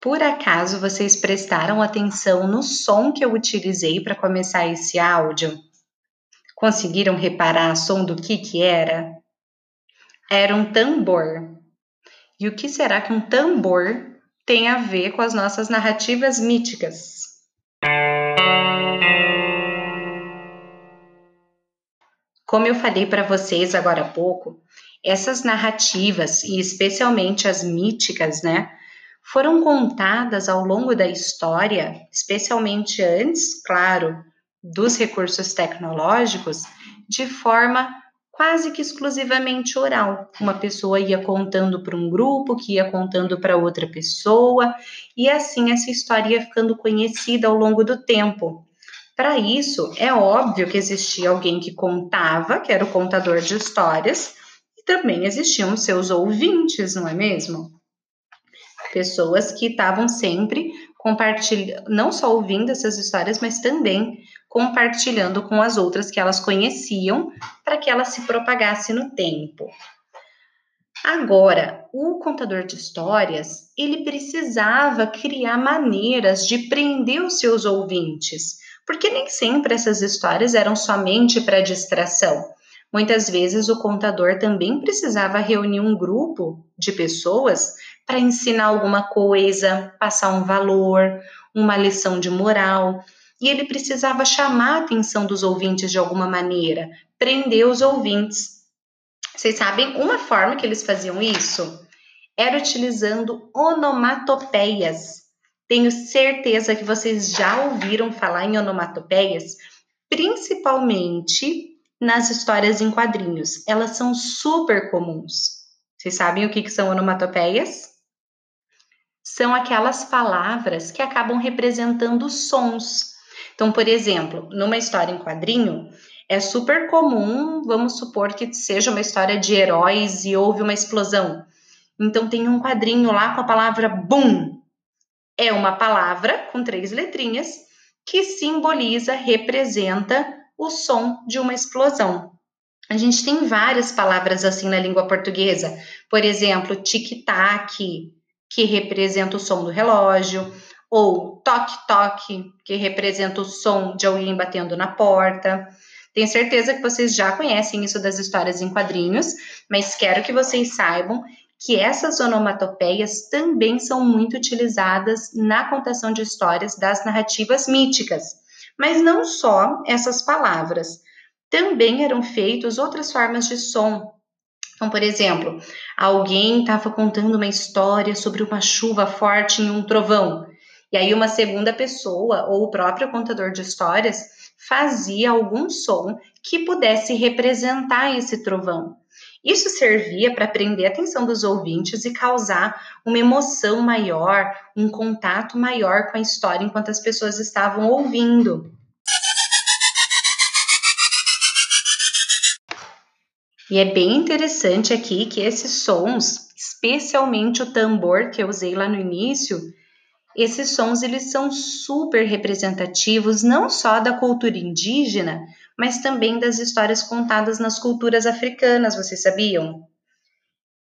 Por acaso vocês prestaram atenção no som que eu utilizei para começar esse áudio? Conseguiram reparar o som do que que era? Era um tambor. E o que será que um tambor tem a ver com as nossas narrativas míticas? Como eu falei para vocês agora há pouco, essas narrativas, e especialmente as míticas, né, foram contadas ao longo da história, especialmente antes, claro, dos recursos tecnológicos, de forma quase que exclusivamente oral. Uma pessoa ia contando para um grupo, que ia contando para outra pessoa, e assim essa história ia ficando conhecida ao longo do tempo. Para isso, é óbvio que existia alguém que contava, que era o contador de histórias, e também existiam seus ouvintes, não é mesmo? Pessoas que estavam sempre compartilhando, não só ouvindo essas histórias, mas também compartilhando com as outras que elas conheciam, para que ela se propagasse no tempo. Agora, o contador de histórias, ele precisava criar maneiras de prender os seus ouvintes porque nem sempre essas histórias eram somente para distração. Muitas vezes o contador também precisava reunir um grupo de pessoas para ensinar alguma coisa, passar um valor, uma lição de moral, e ele precisava chamar a atenção dos ouvintes de alguma maneira, prender os ouvintes. Vocês sabem uma forma que eles faziam isso? Era utilizando onomatopeias. Tenho certeza que vocês já ouviram falar em onomatopeias, principalmente nas histórias em quadrinhos. Elas são super comuns. Vocês sabem o que, que são onomatopeias? São aquelas palavras que acabam representando sons. Então, por exemplo, numa história em quadrinho, é super comum, vamos supor que seja uma história de heróis e houve uma explosão. Então, tem um quadrinho lá com a palavra boom é uma palavra com três letrinhas que simboliza, representa o som de uma explosão. A gente tem várias palavras assim na língua portuguesa. Por exemplo, tic-tac, que representa o som do relógio, ou toque-toque, que representa o som de alguém batendo na porta. Tenho certeza que vocês já conhecem isso das histórias em quadrinhos, mas quero que vocês saibam que essas onomatopeias também são muito utilizadas na contação de histórias das narrativas míticas. Mas não só essas palavras, também eram feitas outras formas de som. Então, por exemplo, alguém estava contando uma história sobre uma chuva forte em um trovão. E aí, uma segunda pessoa, ou o próprio contador de histórias, fazia algum som que pudesse representar esse trovão. Isso servia para prender a atenção dos ouvintes e causar uma emoção maior, um contato maior com a história enquanto as pessoas estavam ouvindo. E é bem interessante aqui que esses sons, especialmente o tambor que eu usei lá no início, esses sons eles são super representativos não só da cultura indígena, mas também das histórias contadas nas culturas africanas, vocês sabiam?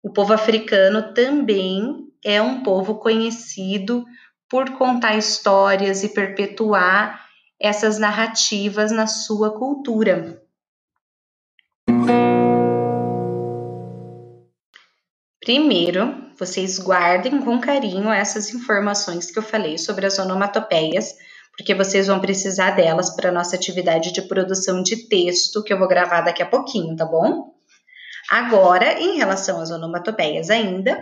O povo africano também é um povo conhecido por contar histórias e perpetuar essas narrativas na sua cultura. Primeiro, vocês guardem com carinho essas informações que eu falei sobre as onomatopeias porque vocês vão precisar delas para nossa atividade de produção de texto que eu vou gravar daqui a pouquinho, tá bom? Agora, em relação às onomatopeias ainda,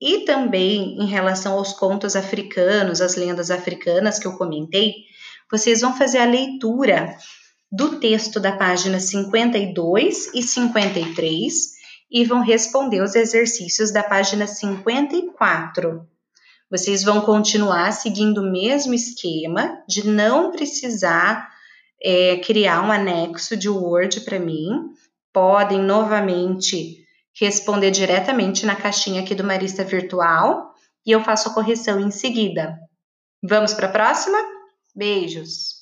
e também em relação aos contos africanos, as lendas africanas que eu comentei, vocês vão fazer a leitura do texto da página 52 e 53 e vão responder os exercícios da página 54. Vocês vão continuar seguindo o mesmo esquema de não precisar é, criar um anexo de Word para mim. Podem novamente responder diretamente na caixinha aqui do Marista Virtual e eu faço a correção em seguida. Vamos para a próxima? Beijos!